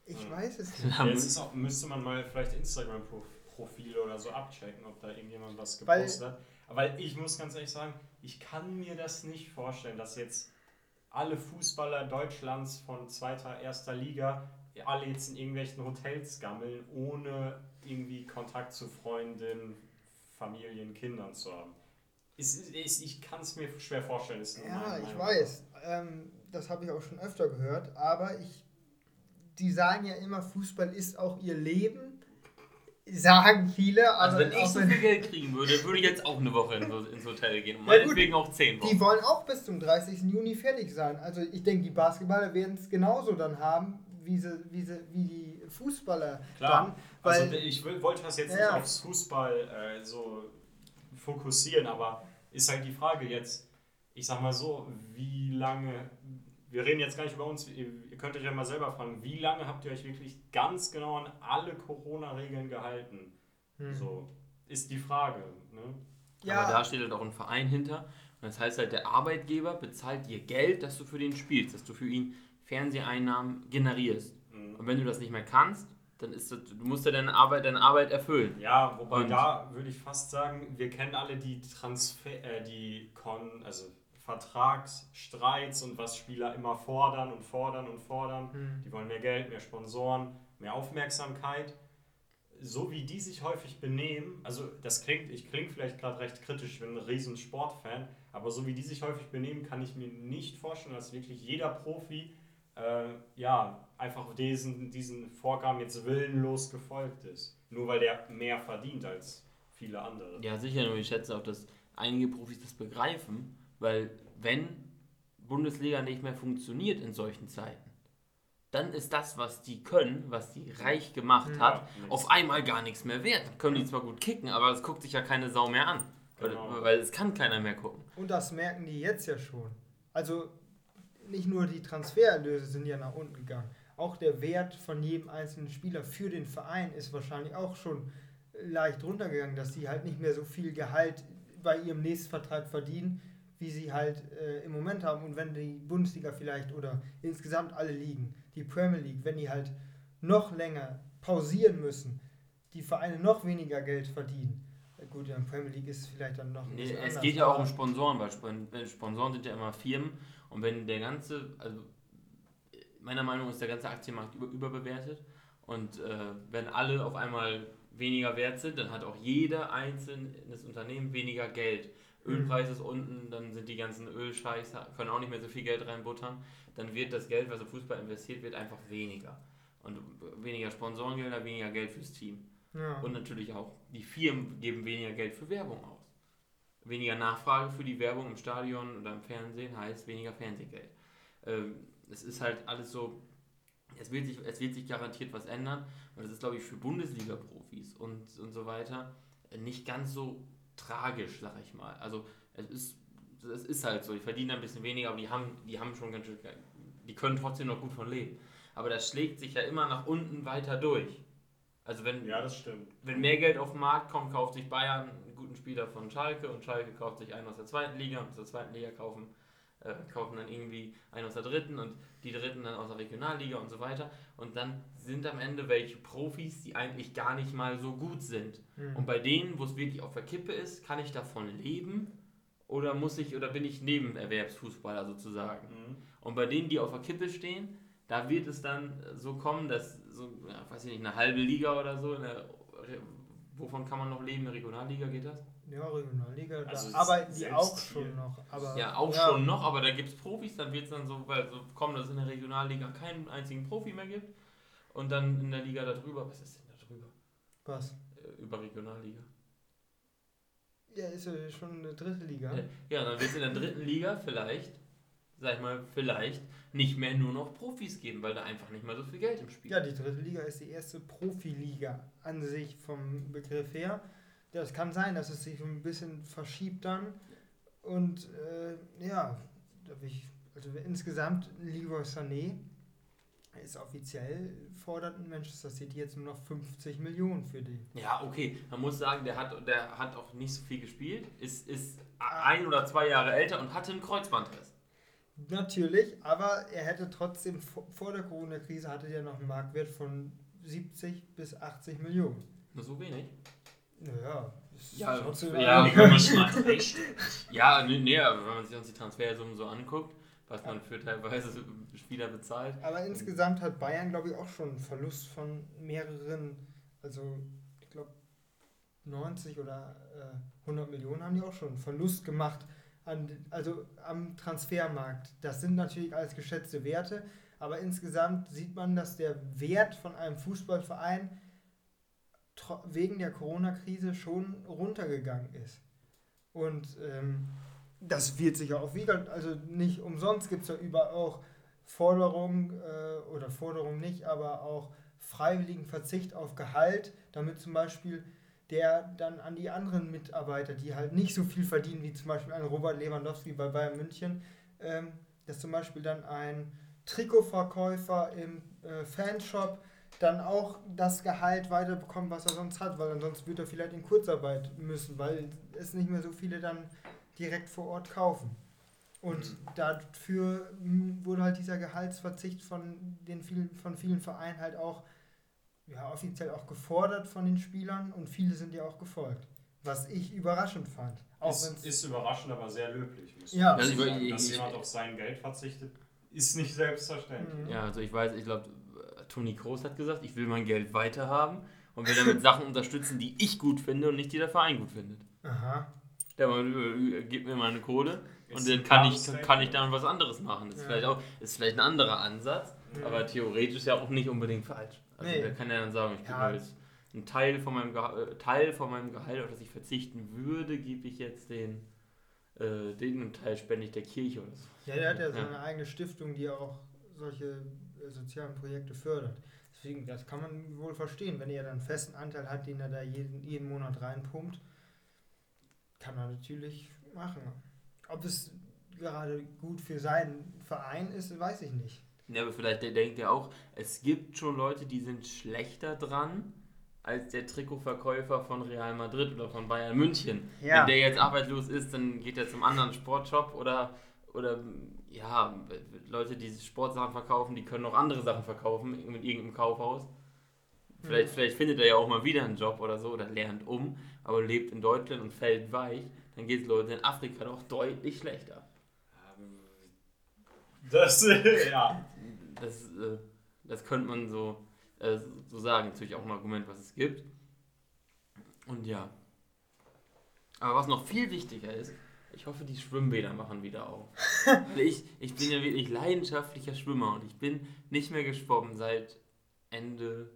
Ich weiß es nicht. Jetzt ist auch, müsste man mal vielleicht Instagram-Profile oder so abchecken, ob da irgendjemand was Weil- gepostet hat. Aber ich muss ganz ehrlich sagen, ich kann mir das nicht vorstellen, dass jetzt alle Fußballer Deutschlands von zweiter, erster Liga alle jetzt in irgendwelchen Hotels gammeln, ohne irgendwie Kontakt zu Freundinnen, Familien, Kindern zu haben. Ist, es, ich kann es mir schwer vorstellen. Ist Ja, ich weiß. Ähm, das habe ich auch schon öfter gehört. Aber ich, die sagen ja immer, Fußball ist auch ihr Leben. Sagen viele. Also aber wenn ich so viel Geld kriegen würde, würde ich jetzt auch eine Woche ins Hotel gehen. Und Ja, meinetwegen auch zehn Die Wochen. wollen auch bis zum 30. Juni fertig sein. Also ich denke, die Basketballer werden es genauso dann haben, wie, sie, wie, sie, wie die Fußballer Klar. dann. Weil, also ich will, wollte das jetzt Ja, nicht aufs Fußball äh, so fokussieren, aber ist halt die Frage jetzt, ich sag mal so, wie lange, wir reden jetzt gar nicht über uns, ihr, könnt euch ja mal selber fragen, wie lange habt ihr euch wirklich ganz genau an alle Corona-Regeln gehalten? hm. So, ist die Frage. Ne? ja, Aber da steht halt auch ein Verein hinter. Und das heißt halt, der Arbeitgeber bezahlt dir Geld, dass du für den spielst, dass du für ihn Fernseheinnahmen generierst. Mhm. Und wenn du das nicht mehr kannst, dann ist das, du musst ja deine Arbeit, deine Arbeit erfüllen. Ja, wobei Und- da würde ich fast sagen, wir kennen alle die Transfer, äh, die Kon, also Vertragsstreits und was Spieler immer fordern und fordern und fordern. Hm. Die wollen mehr Geld, mehr Sponsoren, mehr Aufmerksamkeit. So wie die sich häufig benehmen, also das klingt, ich klinge vielleicht gerade recht kritisch, ich bin ein riesen Sportfan, aber so wie die sich häufig benehmen, kann ich mir nicht vorstellen, dass wirklich jeder Profi äh, ja, einfach diesen, diesen Vorgaben jetzt willenlos gefolgt ist. Nur weil der mehr verdient als viele andere. Ja, sicher, nur ich schätze auch, dass einige Profis das begreifen, weil wenn Bundesliga nicht mehr funktioniert in solchen Zeiten, dann ist das, was die können, was die reich gemacht Mhm. hat, Ja, auf einmal gar nichts mehr wert. Dann können die zwar gut kicken, aber es guckt sich ja keine Sau mehr an. Genau. Weil, es kann keiner mehr gucken. Und das merken die jetzt ja schon. Also nicht nur die Transfererlöse sind ja nach unten gegangen. Auch der Wert von jedem einzelnen Spieler für den Verein ist wahrscheinlich auch schon leicht runtergegangen, dass sie halt nicht mehr so viel Gehalt bei ihrem Nächstvertrag verdienen, wie sie halt äh, im Moment haben. Und wenn die Bundesliga vielleicht oder insgesamt alle Ligen, die Premier League, wenn die halt noch länger pausieren müssen, die Vereine noch weniger Geld verdienen. Gut, in der Premier League ist es vielleicht dann noch ein Nee, es anders, geht ja auch um Sponsoren, weil Spon- weil Sponsoren sind ja immer Firmen und wenn der ganze, also meiner Meinung nach ist der ganze Aktienmarkt über, überbewertet und äh, wenn alle auf einmal weniger wert sind, dann hat auch jeder einzelnes Unternehmen weniger Geld. Mhm. Ölpreis ist unten, dann sind die ganzen Ölscheiß, können auch nicht mehr so viel Geld reinbuttern, dann wird das Geld, was im Fußball investiert wird, einfach weniger. Und weniger Sponsorengelder, weniger Geld fürs Team. Ja. Und natürlich auch, die Firmen geben weniger Geld für Werbung aus. Weniger Nachfrage für die Werbung im Stadion oder im Fernsehen heißt weniger Fernsehgeld. Ähm, es ist halt alles so, es wird, sich, es wird sich garantiert was ändern. Und das ist, glaube ich, für Bundesliga-Profis und, und so weiter äh, nicht ganz so tragisch, sag ich mal. Also es ist, es ist halt so, die verdienen ein bisschen weniger, aber die haben, die haben schon ganz schön, die können trotzdem noch gut von leben. Aber das schlägt sich ja immer nach unten weiter durch. Also wenn, Ja, das stimmt. wenn mehr Geld auf den Markt kommt, kauft sich Bayern einen guten Spieler von Schalke und Schalke kauft sich einen aus der zweiten Liga und aus der zweiten Liga kaufen, äh, kaufen dann irgendwie einen aus der dritten und die dritten dann aus der Regionalliga und so weiter. Und dann sind am Ende welche Profis, die eigentlich gar nicht mal so gut sind. Hm. Und bei denen, wo es wirklich auf der Kippe ist, kann ich davon leben oder muss ich oder bin ich Nebenerwerbsfußballer sozusagen? Mhm. Und bei denen, die auf der Kippe stehen, da wird es dann so kommen, dass so, ja, weiß ich nicht, eine halbe Liga oder so, in der, wovon kann man noch leben? Eine Regionalliga geht das? Ja, Regionalliga, da Also arbeiten die auch hier. schon noch. Aber Ja, auch schon noch, aber da gibt es Profis, dann wird es dann so, weil so kommen, dass es in der Regionalliga keinen einzigen Profi mehr gibt. Und dann in der Liga darüber, was ist denn da drüber? Was? Äh, über Regionalliga. Ja, ist ja schon eine dritte Liga. Ja, ja dann wird es in der dritten Liga vielleicht, sag ich mal, vielleicht nicht mehr nur noch Profis geben, weil da einfach nicht mehr so viel Geld im Spiel Ja, die dritte Liga ist die erste Profiliga an sich vom Begriff her. Ja, es kann sein, dass es sich ein bisschen verschiebt dann. Und äh, ja, ich, also insgesamt Leroy Sané ist offiziell fordert Manchester City jetzt nur noch 50 Millionen für den. Ja, okay. Man muss sagen, der hat, der hat auch nicht so viel gespielt, ist, ist ein oder zwei Jahre älter und hatte einen Kreuzbandriss. Natürlich, aber er hätte trotzdem vor der Corona-Krise hatte er noch einen Marktwert von 70 bis 80 Millionen. Nur so wenig? Naja, ist Ja, trotzdem- ja. Dreistellig. Ja, nee, nee, aber wenn man sich uns die Transfersummen so anguckt, was man für teilweise Spieler bezahlt. Aber insgesamt hat Bayern, glaube ich, auch schon einen Verlust von mehreren, also ich glaube 90 oder äh, 100 Millionen haben die auch schon einen Verlust gemacht, an, also am Transfermarkt. Das sind natürlich alles geschätzte Werte, aber insgesamt sieht man, dass der Wert von einem Fußballverein wegen der Corona-Krise schon runtergegangen ist. Und ähm, das wird sich auch wieder, also nicht umsonst gibt es ja überall auch Forderungen äh, oder Forderungen nicht, aber auch freiwilligen Verzicht auf Gehalt, damit zum Beispiel der dann an die anderen Mitarbeiter, die halt nicht so viel verdienen wie zum Beispiel ein Robert Lewandowski bei Bayern München, ähm, dass zum Beispiel dann ein Trikotverkäufer im äh, Fanshop dann auch das Gehalt weiterbekommt, was er sonst hat, weil ansonsten wird er vielleicht in Kurzarbeit müssen, weil es nicht mehr so viele dann direkt vor Ort kaufen. Und dafür mh, wurde halt dieser Gehaltsverzicht von den vielen, von vielen Vereinen halt auch ja, offiziell auch gefordert von den Spielern und viele sind ja auch gefolgt. Was ich überraschend fand. Auch Ist, ist überraschend, aber sehr löblich. Ja. Also ich- sagen. Dass ich- jemand auf sein Geld verzichtet, ist nicht selbstverständlich. Mhm. Ja, also ich weiß, ich glaube, Toni Kroos hat gesagt, ich will mein Geld weiterhaben und will damit Sachen unterstützen, die ich gut finde und nicht die der Verein gut findet. Aha. Der mal, äh, gibt mir meine Kohle und Ist dann ein kann ich, kann ich dann was anderes machen. Das ist, Ja. vielleicht auch, ist vielleicht ein anderer Ansatz, Mhm. aber theoretisch ja auch nicht unbedingt falsch. Also Nee. der kann ja dann sagen, ich gebe Ja. mir jetzt einen Teil von meinem, Geha- äh, Teil von meinem Gehalt, auf das ich verzichten würde, gebe ich jetzt den, äh, den und Teil spende ich der Kirche oder so. Ja, der hat ja Ja. seine eigene Stiftung, die auch solche sozialen Projekte fördert. Deswegen, das kann man wohl verstehen, wenn er dann einen festen Anteil hat, den er da jeden, jeden Monat reinpumpt, kann er natürlich machen. Ob es gerade gut für seinen Verein ist, weiß ich nicht. Ja, aber vielleicht denkt ja auch, es gibt schon Leute, die sind schlechter dran als der Trikotverkäufer von Real Madrid oder von Bayern München. Ja. Wenn der jetzt arbeitslos ist, dann geht er zum anderen Sportshop oder, oder ja, Leute, die Sportsachen verkaufen, die können auch andere Sachen verkaufen mit irgendeinem Kaufhaus. Vielleicht, Mhm. vielleicht findet er ja auch mal wieder einen Job oder so oder lernt um, aber lebt in Deutschland und fällt weich. Dann geht es Leuten in Afrika doch deutlich schlechter. Ähm, Das, ja. Das, äh, das könnte man so, äh, so sagen. Natürlich auch ein Argument, was es gibt. Und ja. Aber was noch viel wichtiger ist, ich hoffe, die Schwimmbäder machen wieder auf. Ich, ich bin ja wirklich leidenschaftlicher Schwimmer und ich bin nicht mehr geschwommen seit Ende,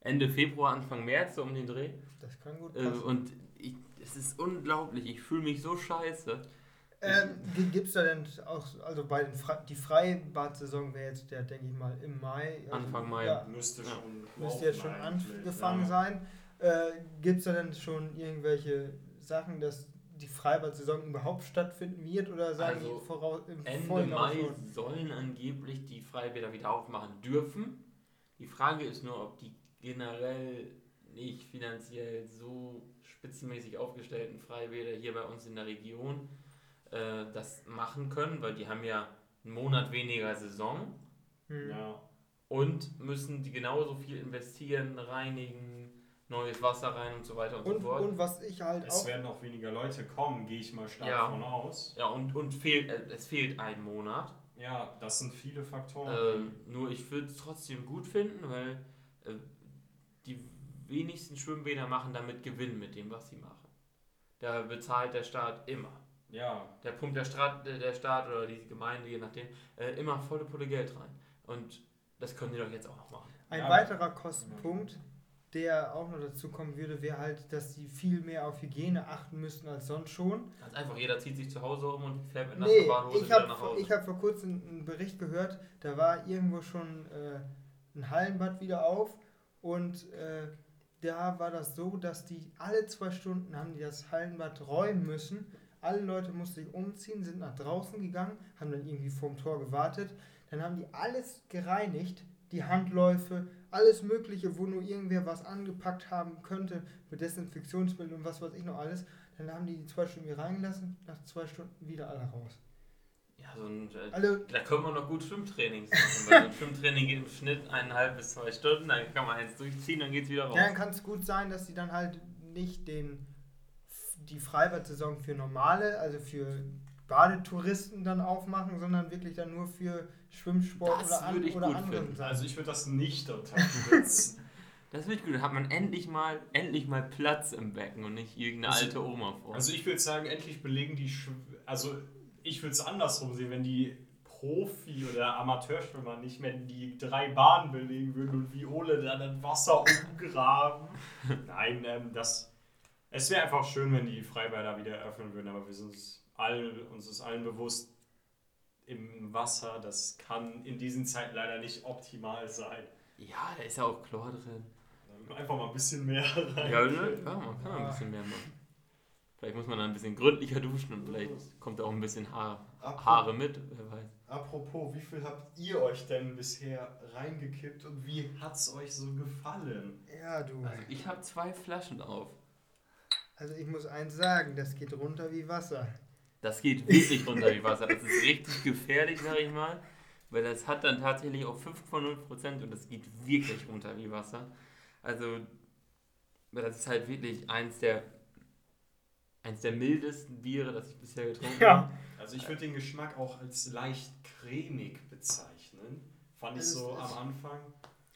Ende Februar, Anfang März, so um den Dreh. Das kann gut Äh, passen. und ich, es ist unglaublich, ich fühle mich so scheiße. Ähm, Gibt es da denn auch, also bei den Fre die Freibad-Saison wäre jetzt, der denke ich mal, im Mai. Also, Anfang Mai. Ja, Müsste Ja. schon. müsste jetzt schon angefangen ja. sein. Äh, Gibt es da denn schon irgendwelche Sachen, dass die Freibad-Saison überhaupt stattfinden wird oder sagen Also, die voraus, im Ende Mai schon? sollen angeblich die Freibäder wieder aufmachen dürfen. Die Frage ist nur, ob die generell nicht finanziell so spitzenmäßig aufgestellten Freibäder hier bei uns in der Region äh, das machen können, weil die haben ja einen Monat weniger Saison Hm. Ja. und müssen die genauso viel investieren, reinigen, neues Wasser rein und so weiter und, so Und, fort. und was ich halt Es auch. werden auch weniger Leute kommen, gehe ich mal stark Ja. von aus. ja, und, und fehlt, äh, es fehlt ein Monat. Ja, das sind viele Faktoren. Ähm, nur ich würde es trotzdem gut finden, weil äh, die wenigsten Schwimmbäder machen damit Gewinn mit dem, was sie machen. Da bezahlt der Staat immer. ja, Der pumpt der Staat, der Staat oder die Gemeinde, je nachdem, äh, immer volle Pulle Geld rein. Und das können die doch jetzt auch noch machen. Ein Ja. weiterer Kostenpunkt, der auch noch dazu kommen würde, wäre halt, dass sie viel mehr auf Hygiene achten müssten als sonst schon. Ganz einfach, jeder zieht sich zu Hause um und fährt mit Nee, nasser Badehose ich wieder habe nach Hause. ich hab vor kurzem einen Bericht gehört, da war irgendwo schon äh, ein Hallenbad wieder auf und äh, da war das so, dass die alle zwei Stunden haben die das Hallenbad räumen müssen. Alle Leute mussten sich umziehen, sind nach draußen gegangen, haben dann irgendwie vorm Tor gewartet. Dann haben die alles gereinigt, die Handläufe, alles Mögliche, wo nur irgendwer was angepackt haben könnte mit Desinfektionsmittel und was weiß ich noch alles. Dann haben die die zwei Stunden hier reingelassen, nach zwei Stunden wieder alle raus. ja, so ein, Alle da können wir noch gut Schwimmtrainings machen, weil so ein Schwimmtraining geht im Schnitt eineinhalb bis zwei Stunden, dann kann man eins durchziehen, dann geht's wieder raus. Ja, dann kann es gut sein, dass die dann halt nicht den, die Freibad-Saison für normale, also für Badetouristen dann aufmachen, sondern wirklich dann nur für Schwimmsport Das oder, an, würde ich oder gut anderen finden. Sachen. also ich würde das nicht unterstützen. Das wird gut, dann hat man endlich mal, endlich mal Platz im Becken und nicht irgendeine Also- alte Oma vor. also ich würde sagen, endlich belegen die, Schw also ich würde es andersrum sehen, wenn die Profi- oder Amateurschwimmer nicht mehr die drei Bahnen belegen würden und wie Ole da das Wasser umgraben. Nein, ähm, das, es wäre einfach schön, wenn die Freibäder wieder eröffnen würden, aber wir sind uns, all, uns ist allen bewusst, im Wasser, das kann in diesen Zeiten leider nicht optimal sein. ja, da ist ja auch Chlor drin. Einfach mal ein bisschen mehr rein. Ja, ne? ja, man kann ein bisschen mehr machen. Vielleicht muss man dann ein bisschen gründlicher duschen und vielleicht kommt da auch ein bisschen Haar, Haare mit, wer weiß. Apropos, wie viel habt ihr euch denn bisher reingekippt und wie hat's euch so gefallen? ja, du. Also ich habe zwei Flaschen auf. Also ich muss eins sagen, das geht runter wie Wasser. Das geht wirklich runter wie Wasser. Das ist richtig gefährlich, sag ich mal. Weil das hat dann tatsächlich auch 5,0% und das geht wirklich runter wie Wasser. Also, das ist halt wirklich eins der, eins der mildesten Biere, das ich bisher getrunken Ja. habe. Also ich würde den Geschmack auch als leicht cremig bezeichnen. Fand ich Es so ist- am Anfang.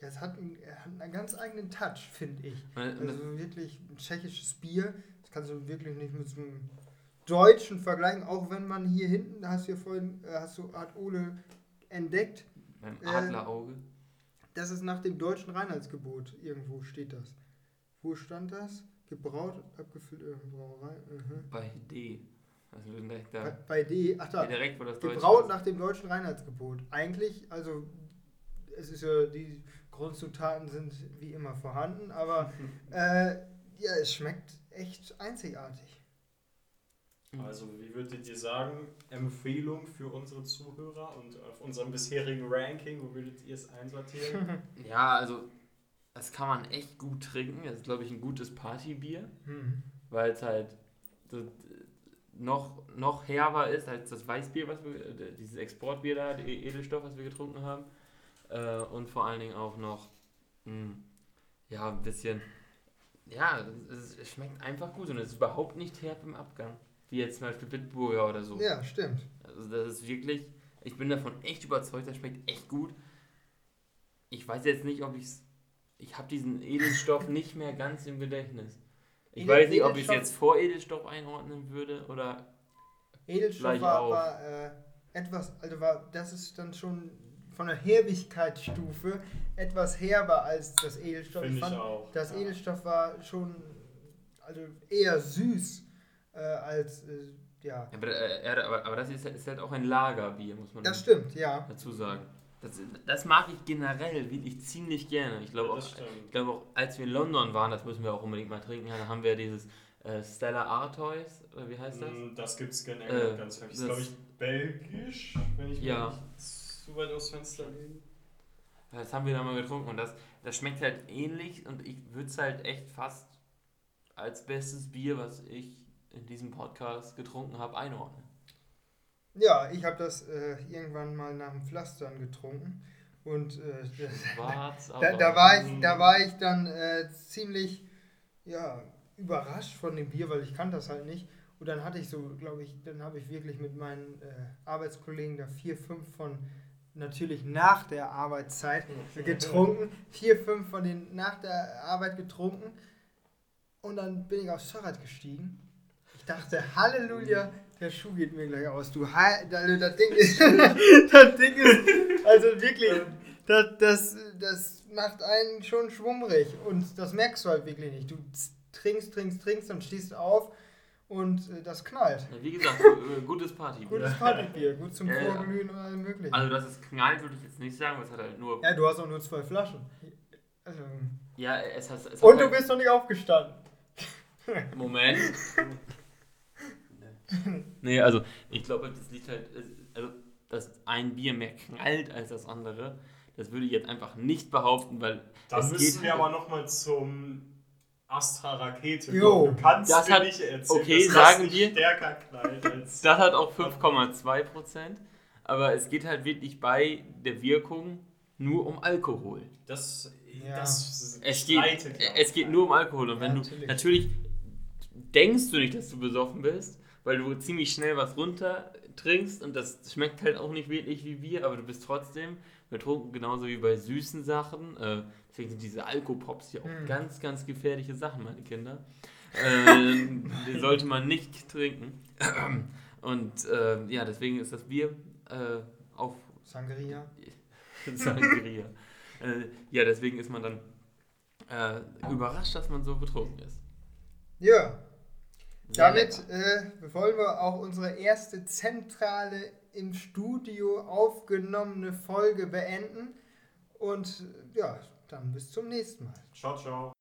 Es hat, einen, hat einen ganz eigenen Touch, finde ich. Also wirklich ein tschechisches Bier. Das kannst du wirklich nicht mit so einem deutschen vergleichen, auch wenn man hier hinten, da hast du ja vorhin, äh, hast du, hat Ole entdeckt, Beim äh, Adlerauge. das ist nach dem deutschen Reinheitsgebot, irgendwo steht das. Wo stand das? Gebraut, abgefüllt in der Brauerei. Mhm. Bei D. Also direkt Bei, da. bei D, ach da, Direkt, wo das gebraut nach dem deutschen Reinheitsgebot. Eigentlich, also es ist ja, die Grundzutaten sind wie immer vorhanden, aber äh, ja, es schmeckt echt einzigartig. Also, wie würdet ihr sagen, Empfehlung für unsere Zuhörer und auf unserem bisherigen Ranking, wo würdet ihr es einsortieren? Ja, also das kann man echt gut trinken. Das ist, glaube ich, ein gutes Partybier, Hm. weil es halt noch, noch herber ist als das Weißbier, was wir, äh, dieses Exportbier da, der Edelstoff, was wir getrunken haben. Äh, und vor allen Dingen auch noch, mh, ja, ein bisschen, ja, es, es schmeckt einfach gut und es ist überhaupt nicht herb im Abgang. Wie jetzt zum Beispiel Bitburger oder so. Ja, stimmt. Also das ist wirklich, ich bin davon echt überzeugt, das schmeckt echt gut. Ich weiß jetzt nicht, ob ich es, ich habe diesen Edelstoff nicht mehr ganz im Gedächtnis. Ich Edel- weiß nicht, ob ich es jetzt vor Edelstoff einordnen würde oder, Edelstoff Gleich war, war äh, etwas, also war, das ist dann schon von der Herbigkeitsstufe etwas herber als das Edelstoff. Finde ich fand, auch. Das ja. Edelstoff war schon also eher süß äh, als, äh, ja. aber, äh, aber, aber das ist, ist halt auch ein Lagerbier, muss man Das stimmt, ja. dazu sagen. Das, das mag ich generell wirklich ziemlich gerne. Ich glaube Ja, auch, ich glaube auch, als wir in London waren, das müssen wir auch unbedingt mal trinken, da haben wir dieses äh, Stella Artois, oder wie heißt das? Mm, Das gibt es in England Äh, ganz häufig. Das das- ist, glaube ich, belgisch, wenn ich Ja. mich nicht zu weit aus Fenster lehne. Das haben wir da mal getrunken und das, das schmeckt halt ähnlich und ich würde es halt echt fast als bestes Bier, was ich in diesem Podcast getrunken habe, einordnen. Ja, ich habe das äh, irgendwann mal nach dem Pflastern getrunken und äh, Schwarz, da, da, war ich, da war ich dann äh, ziemlich ja, überrascht von dem Bier, weil ich kannte das halt nicht. Und dann hatte ich so, glaube ich, dann habe ich wirklich mit meinen äh, Arbeitskollegen da vier, fünf von natürlich nach der Arbeitszeit getrunken. Vier, fünf von denen nach der Arbeit getrunken. Und dann bin ich aufs Fahrrad gestiegen. Ich dachte, Halleluja, der Schuh geht mir gleich aus. Du, also das Ding ist, das Ding ist, also wirklich, das, das, das macht einen schon schwummrig und das merkst du halt wirklich nicht. Du trinkst, trinkst, trinkst und stehst auf und äh, das knallt. Ja, wie gesagt, äh, gutes Partybier. Gutes Partybier, gut zum Ja, ja. Vorglühen und allem möglichen. Also, dass es knallt, würde ich jetzt nicht sagen, es hat halt nur. Ja, du hast auch nur zwei Flaschen. Also, Ja, es hat. Es hat und du halt, bist noch nicht aufgestanden. Moment. nee, also, ich glaube, das liegt halt. Also, dass ein Bier mehr knallt als das andere, das würde ich jetzt einfach nicht behaupten, weil. Dann es müssen geht- wir aber nochmal zum Astra Rakete Jo. Du kannst das hat- nicht erzählen, okay, dass das sagen nicht wir- stärker knallt als... Das hat auch 5,2 Prozent. Aber es geht halt wirklich bei der Wirkung nur um Alkohol. Das, Ja. das Es geht, ja es geht nur um Alkohol. Und Ja, wenn du natürlich. natürlich denkst du nicht, dass du besoffen bist, weil du ziemlich schnell was runter trinkst und das schmeckt halt auch nicht wirklich wie Bier, aber du bist trotzdem betrunken, genauso wie bei süßen Sachen. Äh, deswegen sind diese Alkopops ja auch Hm. ganz, ganz gefährliche Sachen, meine Kinder. Ähm, die sollte man nicht trinken. Und äh, ja, deswegen ist das Bier äh, auf Sangria. Sangria. äh, ja, deswegen ist man dann äh, überrascht, dass man so betrunken ist. Ja, damit äh, wollen wir auch unsere erste zentrale im Studio aufgenommene Folge beenden. Und ja, dann bis zum nächsten Mal. Ciao, ciao.